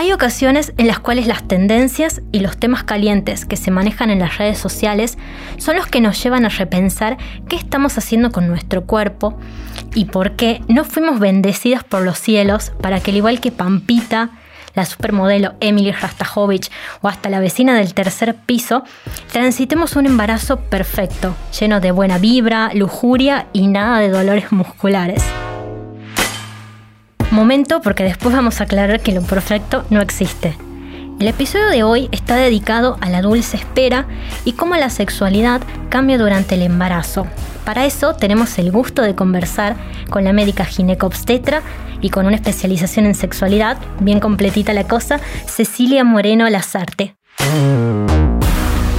Hay ocasiones en las cuales las tendencias y los temas calientes que se manejan en las redes sociales son los que nos llevan a repensar qué estamos haciendo con nuestro cuerpo y por qué no fuimos bendecidas por los cielos para que al igual que Pampita, la supermodelo Emily Rastajovic o hasta la vecina del tercer piso, transitemos un embarazo perfecto, lleno de buena vibra, lujuria y nada de dolores musculares. Momento porque después vamos a aclarar que lo perfecto no existe. El episodio de hoy está dedicado a la dulce espera y cómo la sexualidad cambia durante el embarazo. Para eso tenemos el gusto de conversar con la médica ginecobstetra y con una especialización en sexualidad, bien completita la cosa, Cecilia Moreno Lazarte.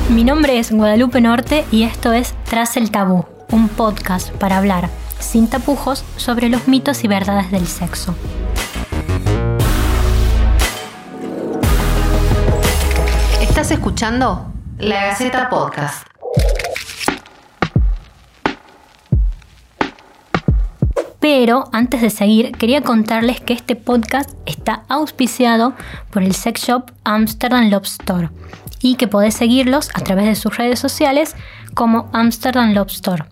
Mi nombre es Guadalupe Norte y esto es Tras el Tabú, un podcast para hablar sin tapujos sobre los mitos y verdades del sexo. Estás escuchando La Gaceta Podcast. Pero antes de seguir, quería contarles que este podcast está auspiciado por el sex shop Amsterdam Love Store y que podés seguirlos a través de sus redes sociales como Amsterdam Love Store.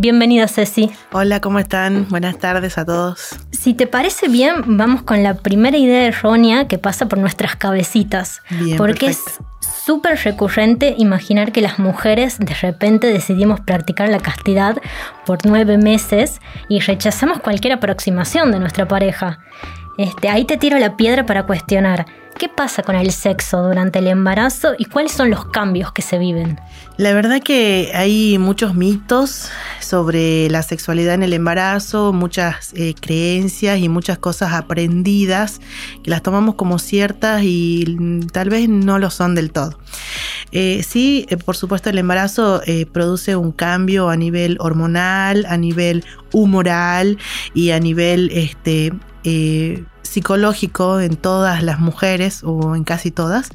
Bienvenida Ceci. Hola, ¿cómo están? Buenas tardes a todos. Si te parece bien, vamos con la primera idea errónea que pasa por nuestras cabecitas. Bien, porque perfecto. es súper recurrente imaginar que las mujeres de repente decidimos practicar la castidad por nueve meses y rechazamos cualquier aproximación de nuestra pareja. Este, ahí te tiro la piedra para cuestionar. ¿Qué pasa con el sexo durante el embarazo y cuáles son los cambios que se viven? La verdad que hay muchos mitos sobre la sexualidad en el embarazo, muchas eh, creencias y muchas cosas aprendidas que las tomamos como ciertas y tal vez no lo son del todo. Eh, sí, eh, por supuesto el embarazo produce un cambio a nivel hormonal, a nivel humoral y a nivel este, psicológico en todas las mujeres o en casi todas,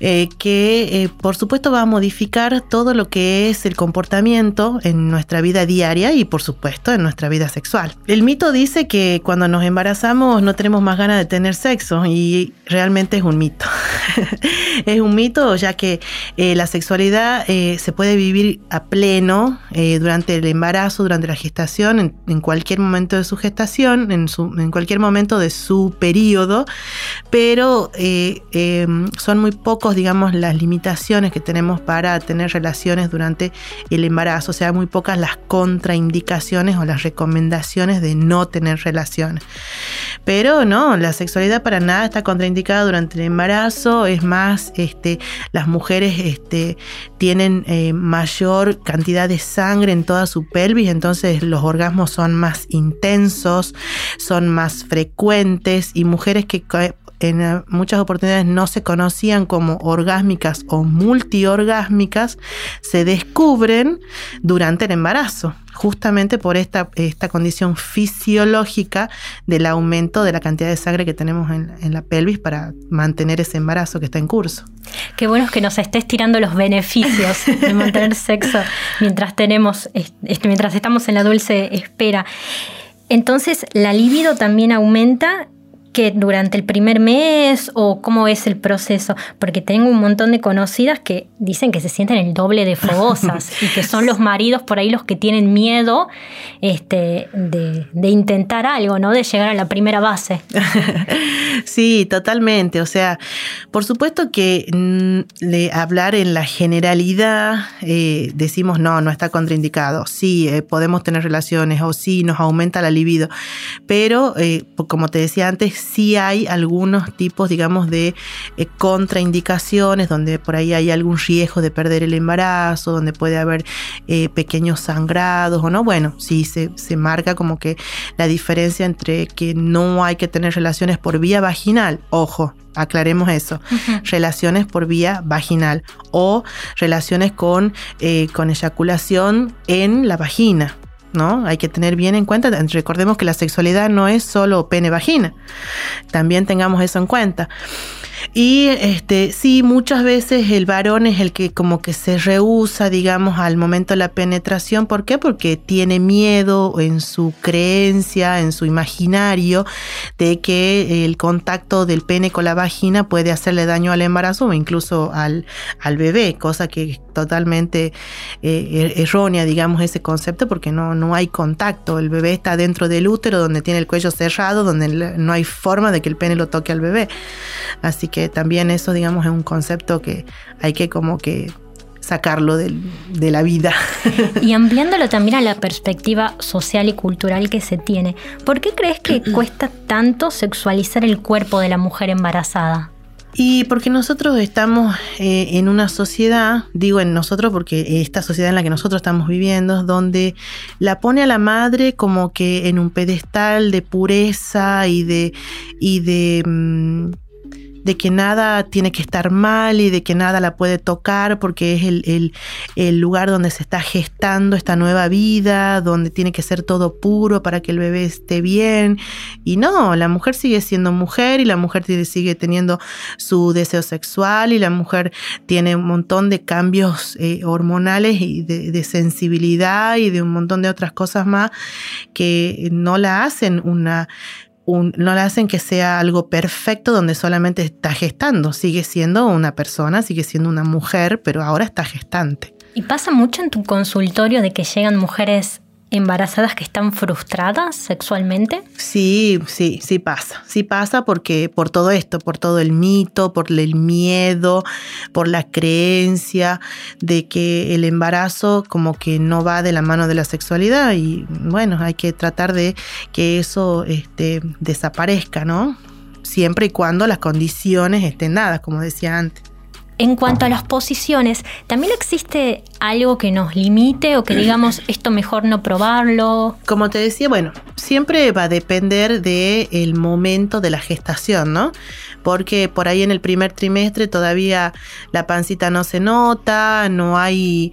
eh, que eh, por supuesto va a modificar todo lo que es el comportamiento en nuestra vida diaria y por supuesto en nuestra vida sexual. El mito dice que cuando nos embarazamos no tenemos más ganas de tener sexo y realmente es un mito. es un mito ya que eh, la sexualidad se puede vivir a pleno durante el embarazo, durante la gestación, en, cualquier momento de su gestación, en, en cualquier momento de su periodo, pero eh, eh, son muy pocos, digamos, las limitaciones que tenemos para tener relaciones durante el embarazo, o sea, muy pocas las contraindicaciones o las recomendaciones de no tener relaciones. Pero no, la sexualidad para nada está contraindicada durante el embarazo, es más, este, las mujeres este, tienen eh, mayor cantidad de sangre en toda su pelvis, entonces los orgasmos son más intensos, son más frecuentes y mujeres que en eh, muchas oportunidades no se conocían como orgásmicas o multiorgásmicas, se descubren durante el embarazo, justamente por esta, esta condición fisiológica del aumento de la cantidad de sangre que tenemos en, en, la pelvis para mantener ese embarazo que está en curso. Qué bueno es que nos estés tirando los beneficios de mantener sexo mientras tenemos, mientras estamos en la dulce espera. Entonces, la libido también aumenta que durante el primer mes o cómo es el proceso? Porque tengo un montón de conocidas que dicen que se sienten el doble de fogosas y que son los maridos por ahí los que tienen miedo este, de, de intentar algo, ¿no? De llegar a la primera base. sí, totalmente. O sea, por supuesto que de hablar en la generalidad eh, decimos no, no está contraindicado. Sí, eh, podemos tener relaciones o sí, nos aumenta la libido. Pero, eh, como te decía antes, sí hay algunos tipos, digamos, de eh, contraindicaciones donde por ahí hay algún riesgo de perder el embarazo, donde puede haber eh, pequeños sangrados o no. Bueno, sí se, se marca como que la diferencia entre que no hay que tener relaciones por vía vaginal, ojo, aclaremos eso, uh -huh. relaciones por vía vaginal o relaciones con, eh, con eyaculación en la vagina. ¿No? Hay que tener bien en cuenta, recordemos que la sexualidad no es solo pene-vagina, también tengamos eso en cuenta. Y este, sí, muchas veces el varón es el que como que se rehúsa, digamos, al momento de la penetración. ¿Por qué? Porque tiene miedo en su creencia, en su imaginario, de que el contacto del pene con la vagina puede hacerle daño al embarazo o incluso al, al bebé, cosa que es totalmente eh, er, errónea, digamos, ese concepto, porque no, no hay contacto. El bebé está dentro del útero, donde tiene el cuello cerrado, donde no hay forma de que el pene lo toque al bebé. Así que también eso, digamos, es un concepto que hay que como que sacarlo de, de, la vida. Y ampliándolo también a la perspectiva social y cultural que se tiene, ¿por qué crees que cuesta tanto sexualizar el cuerpo de la mujer embarazada? Y porque nosotros estamos eh, en una sociedad, digo en nosotros porque esta sociedad en la que nosotros estamos viviendo, donde la pone a la madre como que en un pedestal de pureza y de, y de mm, de que nada tiene que estar mal y de que nada la puede tocar porque es el, lugar donde se está gestando esta nueva vida, donde tiene que ser todo puro para que el bebé esté bien. Y no, la mujer sigue siendo mujer y la mujer sigue teniendo su deseo sexual y la mujer tiene un montón de cambios eh, hormonales y de sensibilidad y de un montón de otras cosas más que no la hacen una no le hacen que sea algo perfecto donde solamente está gestando, sigue siendo una persona, sigue siendo una mujer, pero ahora está gestante. ¿Y pasa mucho en tu consultorio de que llegan mujeres embarazadas que están frustradas sexualmente? Sí, sí, sí pasa. Sí pasa porque por todo esto, por todo el mito, por el miedo, por la creencia de que el embarazo como que no va de la mano de la sexualidad y bueno, hay que tratar de que eso este, desaparezca, ¿no? Siempre y cuando las condiciones estén dadas, como decía antes. En cuanto a las posiciones, ¿también existe algo que nos limite o que digamos esto mejor no probarlo? Como te decía, bueno, siempre va a depender del momento de la gestación, ¿no? Porque por ahí en el primer trimestre todavía la pancita no se nota, no hay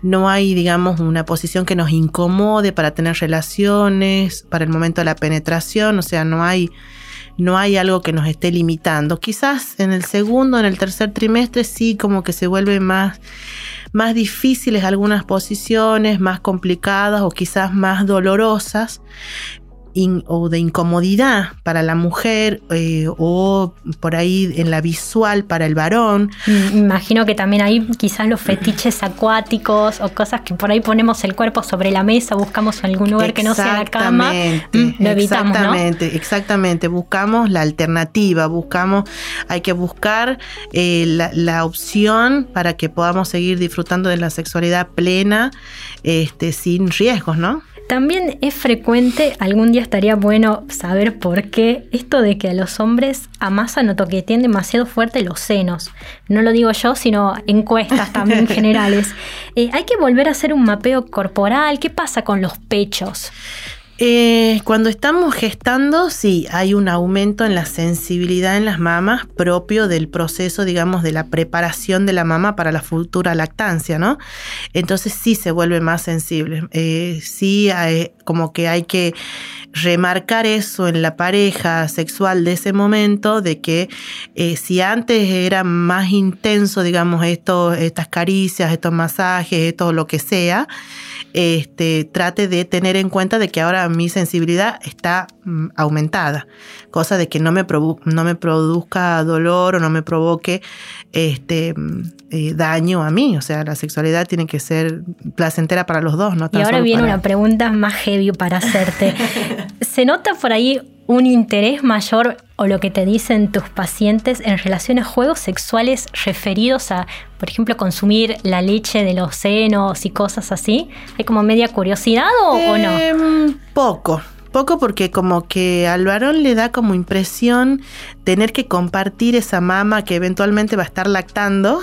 no hay, digamos, una posición que nos incomode para tener relaciones, para el momento de la penetración, o sea, no hay no hay algo que nos esté limitando. Quizás en el segundo, en el tercer trimestre sí como que se vuelven más, más difíciles algunas posiciones, más complicadas o quizás más dolorosas, o de incomodidad para la mujer eh, o por ahí en la visual para el varón. Mm, imagino que también hay quizás los fetiches acuáticos o cosas que por ahí ponemos el cuerpo sobre la mesa, buscamos algún lugar que no sea la cama, mm, lo evitamos, exactamente, exactamente, buscamos la alternativa, buscamos, hay que buscar eh, la, la, opción para que podamos seguir disfrutando de la sexualidad plena, este, sin riesgos, ¿no? También es frecuente, algún día estaría bueno saber por qué, esto de que a los hombres amasan o toquetean demasiado fuerte los senos. No lo digo yo, sino encuestas también generales. Eh, hay que volver a hacer un mapeo corporal. ¿Qué pasa con los pechos? Eh, cuando estamos gestando, sí, hay un aumento en la sensibilidad en las mamas propio del proceso, digamos, de la preparación de la mama para la futura lactancia, ¿no? Entonces sí se vuelve más sensible. Eh, sí, hay, como que hay que remarcar eso en la pareja sexual de ese momento, de que eh, si antes era más intenso, digamos, esto, estas caricias, estos masajes, esto lo que sea, este, trate de tener en cuenta de que ahora mi sensibilidad está mm, aumentada, cosa de que no me, no me produzca dolor o no me provoque este, mm, eh, daño a mí. O sea, la sexualidad tiene que ser placentera para los dos. No y ahora viene una pregunta más heavy para hacerte. ¿Se nota por ahí un interés mayor o lo que te dicen tus pacientes en relación a juegos sexuales referidos a, por ejemplo, consumir la leche de los senos y cosas así? ¿Hay como media curiosidad o, no? Em, poco, poco porque como que al varón le da como impresión tener que compartir esa mama que eventualmente va a estar lactando,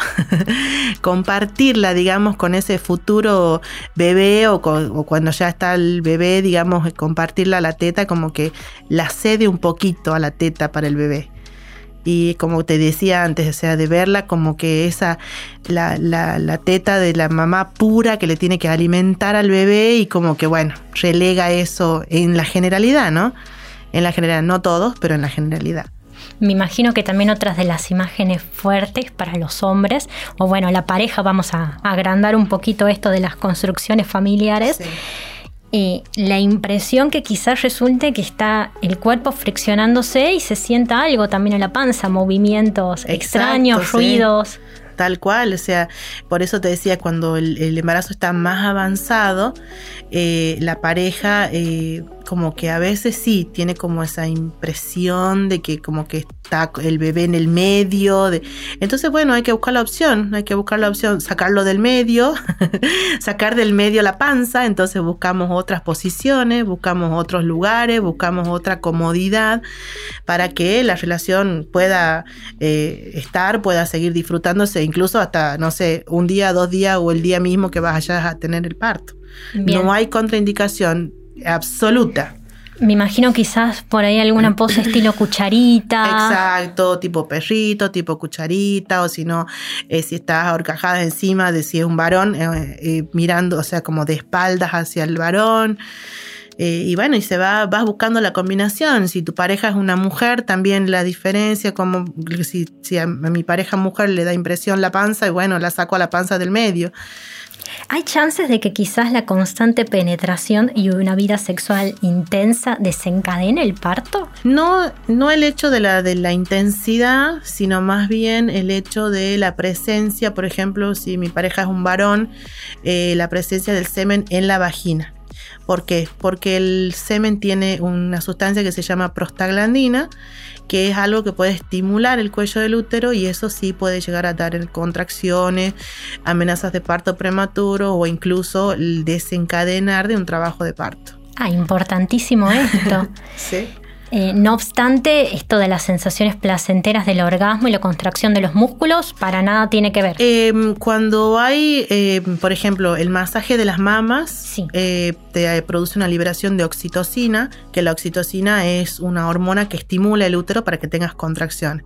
compartirla, digamos, con ese futuro bebé o, o, cuando ya está el bebé, digamos, compartirla a la teta, como que la cede un poquito a la teta para el bebé y como te decía antes, o sea, de verla como que esa, la, la, la, teta de la mamá pura que le tiene que alimentar al bebé y como que, bueno, relega eso en la generalidad, ¿no? En la generalidad, no todos, pero en la generalidad. Me imagino que también otras de las imágenes fuertes para los hombres, o bueno, la pareja, vamos a, agrandar un poquito esto de las construcciones familiares. Eh, la impresión que quizás resulte que está el cuerpo friccionándose y se sienta algo también en la panza, movimientos extraños, ruidos. Tal cual, o sea, por eso te decía, cuando el, embarazo está más avanzado, eh, la pareja eh, como que a veces sí tiene como esa impresión de que como que está el bebé en el medio. Entonces, bueno, hay que buscar la opción, hay que buscar la opción, sacarlo del medio, sacar del medio la panza, entonces buscamos otras posiciones, buscamos otros lugares, buscamos otra comodidad para que la relación pueda eh, estar, pueda seguir disfrutándose, incluso hasta, no sé, un día, dos días o el día mismo que vas a tener el parto. No hay contraindicación absoluta. Me imagino quizás por ahí alguna pose estilo cucharita. Exacto, tipo perrito, tipo cucharita, o si no, eh, si estás ahorcajada encima de si es un varón, eh, eh, mirando, o sea, como de espaldas hacia el varón. Y bueno, y se va, vas buscando la combinación. Si tu pareja es una mujer, también la diferencia, como si, si a mi pareja mujer le da impresión la panza, y bueno, la saco a la panza del medio. ¿Hay chances de que quizás la constante penetración y una vida sexual intensa desencadene el parto? No, no el hecho de la, de la intensidad, sino más bien el hecho de la presencia, por ejemplo, si mi pareja es un varón, eh, la presencia del semen en la vagina. ¿Por qué? Porque el semen tiene una sustancia que se llama prostaglandina que es algo que puede estimular el cuello del útero y eso sí puede llegar a dar contracciones, amenazas de parto prematuro o incluso el desencadenar de un trabajo de parto. Ah, importantísimo esto. sí. Eh, no obstante, esto de las sensaciones placenteras del orgasmo y la contracción de los músculos, para nada tiene que ver. Em, cuando hay, em, por ejemplo, el masaje de las mamas, eh, te produce una liberación de oxitocina, que la oxitocina es una hormona que estimula el útero para que tengas contracción.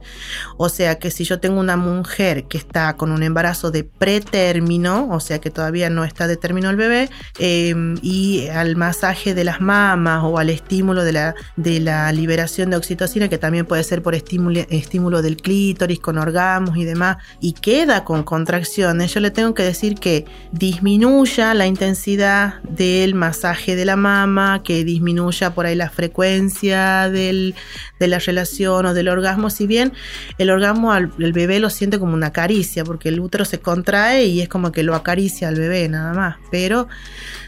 O sea que si yo tengo una mujer que está con un embarazo de pretérmino, o sea que todavía no está determinado el bebé, em, y al masaje de las mamas o al estímulo de la, de la liberación de oxitocina, que también puede ser por estímulo, estímulo del clítoris, con orgasmos y demás, y queda con contracciones, yo le tengo que decir que disminuya la intensidad del masaje de la mama, que disminuya por ahí la frecuencia del, de la relación o del orgasmo, si bien el orgasmo el bebé lo siente como una caricia, porque el útero se contrae y es como que lo acaricia al bebé nada más, pero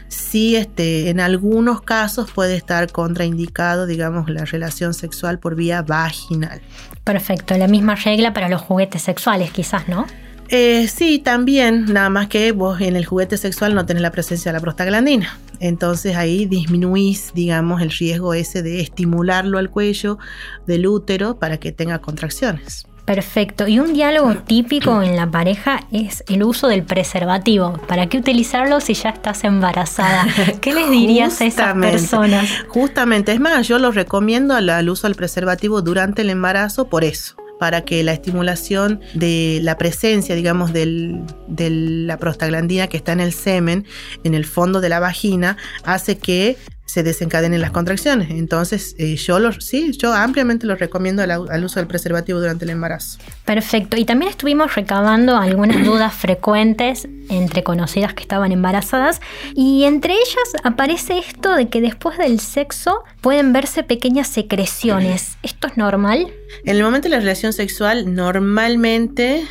sí este, en algunos casos puede estar contraindicado, digamos, la relación sexual por vía vaginal. Perfecto, la misma regla para los juguetes sexuales quizás, ¿no? Eh, sí, también, nada más que vos en el juguete sexual no tenés la presencia de la prostaglandina. Entonces ahí disminuís, digamos, el riesgo ese de estimularlo al cuello del útero para que tenga contracciones. Perfecto. Y un diálogo típico en la pareja es el uso del preservativo. ¿Para qué utilizarlo si ya estás embarazada? ¿Qué les dirías a esas personas? Justamente, es más, yo lo recomiendo al uso del preservativo durante el embarazo por eso para que la estimulación de la presencia, digamos, de la prostaglandina que está en el semen, en el fondo de la vagina, hace que se desencadenen las contracciones. Entonces, eh, yo lo, sí, yo ampliamente lo recomiendo al, uso del preservativo durante el embarazo. Perfecto. Y también estuvimos recabando algunas dudas frecuentes entre conocidas que estaban embarazadas y entre ellas aparece esto de que después del sexo pueden verse pequeñas secreciones. ¿Esto es normal? En el momento de la relación sexual, normalmente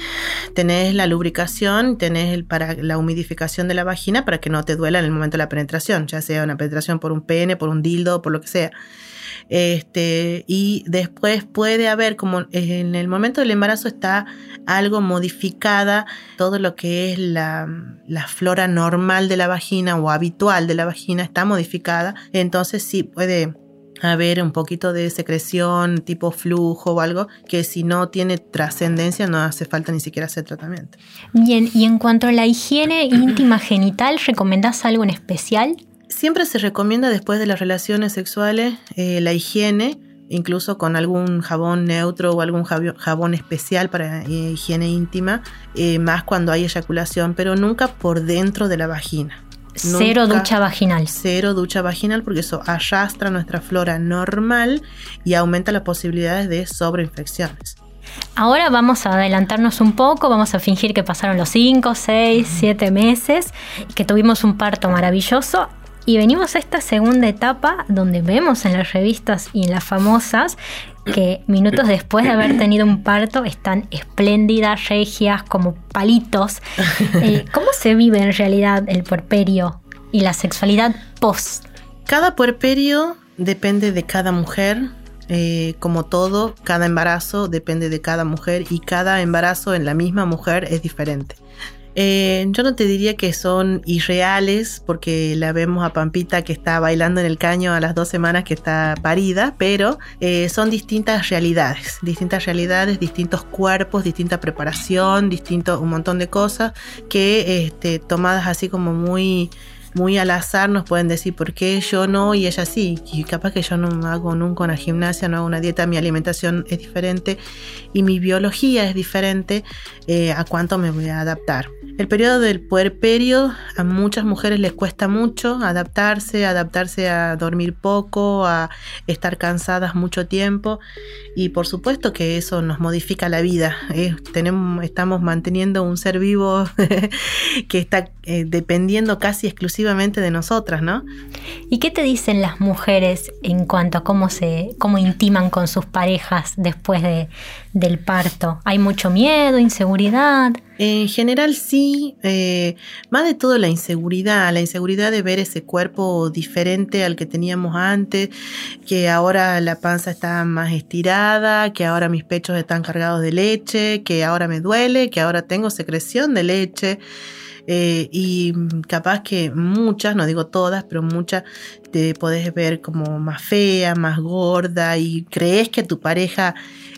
tenés la lubricación, tenés el, para la humidificación de la vagina para que no te duela en el momento de la penetración, ya sea una penetración por un pene, por un dildo, por lo que sea. Este, y después puede haber, como en el momento del embarazo está algo modificada, todo lo que es la, la flora normal de la vagina o habitual de la vagina está modificada, entonces sí puede haber un poquito de secreción tipo flujo o algo que si no tiene trascendencia no hace falta ni siquiera hacer tratamiento. Bien, y en cuanto a la higiene íntima genital, ¿recomendás algo en especial? Siempre se recomienda después de las relaciones sexuales eh, la higiene, incluso con algún jabón neutro o algún jabón especial para eh, higiene íntima, eh, más cuando hay eyaculación, pero nunca por dentro de la vagina. Cero ducha vaginal. Cero ducha vaginal porque eso arrastra nuestra flora normal y aumenta las posibilidades de sobreinfecciones. Ahora vamos a adelantarnos un poco, vamos a fingir que pasaron los 5, 6, 7 meses, que tuvimos un parto maravilloso y venimos a esta segunda etapa donde vemos en las revistas y en las famosas que minutos después de haber tenido un parto están espléndidas, regias, como palitos. Eh, ¿Cómo se vive en realidad el puerperio y la sexualidad post? Cada puerperio depende de cada mujer, eh, como todo, cada embarazo depende de cada mujer y cada embarazo en la misma mujer es diferente. Eh, yo no te diría que son irreales porque la vemos a Pampita que está bailando en el caño a las dos semanas que está parida, pero eh, son distintas realidades, distintas realidades, distintos cuerpos, distinta preparación, distinto un montón de cosas que este, tomadas así como muy muy al azar nos pueden decir por qué yo no y ella sí. Y capaz que yo no hago nunca una gimnasia, no hago una dieta, mi alimentación es diferente y mi biología es diferente eh, a cuánto me voy a adaptar. El periodo del puerperio a muchas mujeres les cuesta mucho adaptarse, adaptarse a dormir poco, a estar cansadas mucho tiempo y por supuesto que eso nos modifica la vida. Eh, tenemos, estamos manteniendo un ser vivo que está eh, dependiendo casi exclusivamente de nosotras, ¿no? ¿Y qué te dicen las mujeres en cuanto a cómo se, cómo intiman con sus parejas después de, del parto? ¿Hay mucho miedo, inseguridad? En general sí, eh, más de todo la inseguridad, la inseguridad de ver ese cuerpo diferente al que teníamos antes, que ahora la panza está más estirada, que ahora mis pechos están cargados de leche, que ahora me duele, que ahora tengo secreción de leche. Eh, y capaz que muchas, no digo todas, pero muchas te podés ver como más fea, más gorda y crees que tu pareja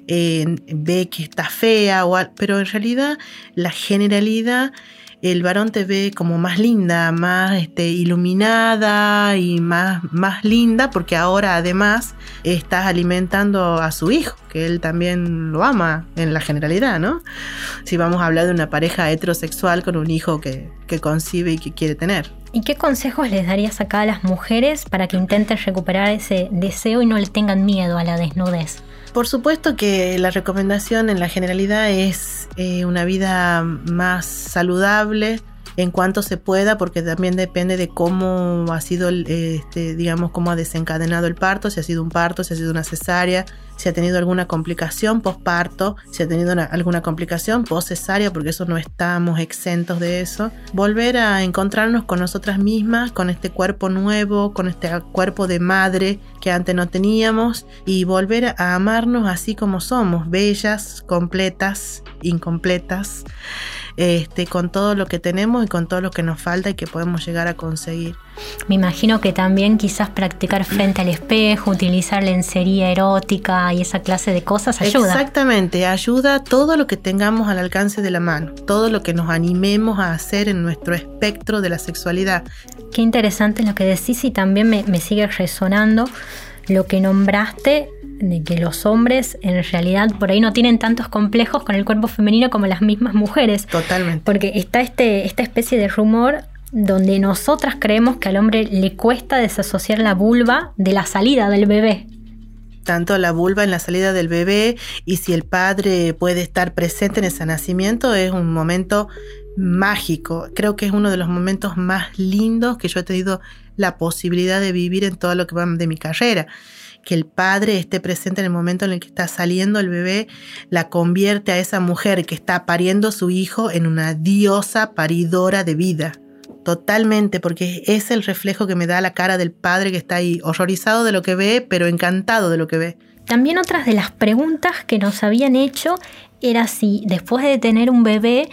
ve que está fea, o, pero en realidad la generalidad el varón te ve como más linda, más este, iluminada y más, más linda, porque ahora además estás alimentando a su hijo, que él también lo ama en la generalidad, ¿no? Si vamos a hablar de una pareja heterosexual con un hijo que, que concibe y que quiere tener. ¿Y qué consejos les darías acá a las mujeres para que intenten recuperar ese deseo y no le tengan miedo a la desnudez? Por supuesto que la recomendación en la generalidad es eh, una vida más saludable en cuanto se pueda, porque también depende de cómo ha sido, este, digamos, cómo ha desencadenado el parto, si ha sido un parto, si ha sido una cesárea, si ha tenido alguna complicación postparto, si ha tenido alguna complicación post-cesárea, porque eso no estamos exentos de eso. Volver a encontrarnos con nosotras mismas, con este cuerpo nuevo, con este cuerpo de madre que antes no teníamos y volver a amarnos así como somos, bellas, completas, incompletas este, con todo lo que tenemos y con todo lo que nos falta y que podemos llegar a conseguir. Me imagino que también quizás practicar frente al espejo, utilizar lencería erótica y esa clase de cosas ayuda. Exactamente, ayuda todo lo que tengamos al alcance de la mano, todo lo que nos animemos a hacer en nuestro espectro de la sexualidad. Qué interesante lo que decís y también me, me sigue resonando lo que nombraste de que los hombres en realidad por ahí no tienen tantos complejos con el cuerpo femenino como las mismas mujeres. Totalmente. Porque está este, esta especie de rumor donde nosotras creemos que al hombre le cuesta desasociar la vulva de la salida del bebé. Tanto la vulva en la salida del bebé y si el padre puede estar presente en ese nacimiento es un momento mágico. Creo que es uno de los momentos más lindos que yo he tenido la posibilidad de vivir en todo lo que va de mi carrera que el padre esté presente en el momento en el que está saliendo el bebé, la convierte a esa mujer que está pariendo su hijo en una diosa paridora de vida. Totalmente, porque es el reflejo que me da la cara del padre que está ahí, horrorizado de lo que ve, pero encantado de lo que ve. También otras de las preguntas que nos habían hecho era si después de tener un bebé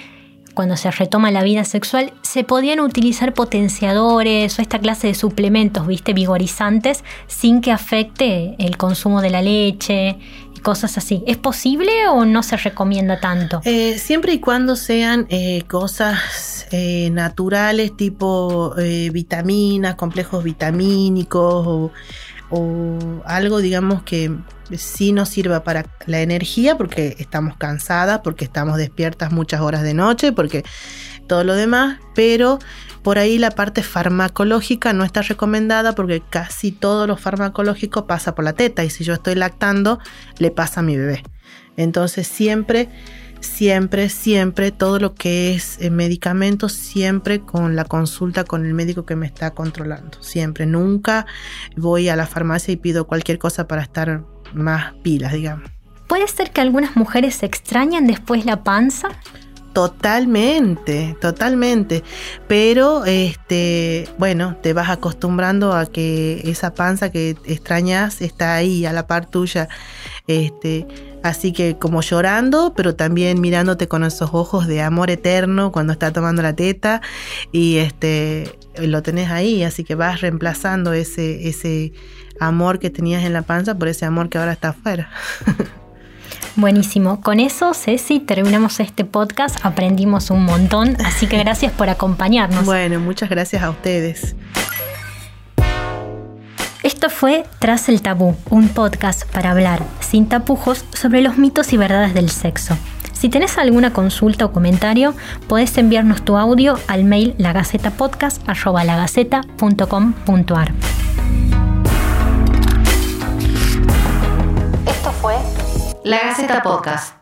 cuando se retoma la vida sexual, se podían utilizar potenciadores o esta clase de suplementos, viste, vigorizantes, sin que afecte el consumo de la leche cosas así. ¿Es posible o no se recomienda tanto? Eh, siempre y cuando sean eh, cosas eh, naturales, tipo vitaminas, complejos vitamínicos o o algo, digamos, que sí nos sirva para la energía, porque estamos cansadas, porque estamos despiertas muchas horas de noche, porque todo lo demás, pero por ahí la parte farmacológica no está recomendada porque casi todo lo farmacológico pasa por la teta y si yo estoy lactando, le pasa a mi bebé. Entonces siempre siempre, siempre, todo lo que es eh, medicamentos, siempre con la consulta con el médico que me está controlando. Siempre, nunca voy a la farmacia y pido cualquier cosa para estar más pilas, digamos. ¿Puede ser que algunas mujeres se extrañan después la panza? Totalmente, totalmente. Pero este, bueno, te vas acostumbrando a que esa panza que extrañas está ahí a la par tuya. Este, así que como llorando, pero también mirándote con esos ojos de amor eterno cuando está tomando la teta y este lo tenés ahí, así que vas reemplazando ese ese amor que tenías en la panza por ese amor que ahora está afuera. Buenísimo. Con eso, Ceci, terminamos este podcast. Aprendimos un montón, así que gracias por acompañarnos. Bueno, muchas gracias a ustedes. Esto fue Tras el Tabú, un podcast para hablar sin tapujos sobre los mitos y verdades del sexo. Si tenés alguna consulta o comentario, podés enviarnos tu audio al mail lagacetapodcast.com.ar. Esto fue La Gaceta Podcast.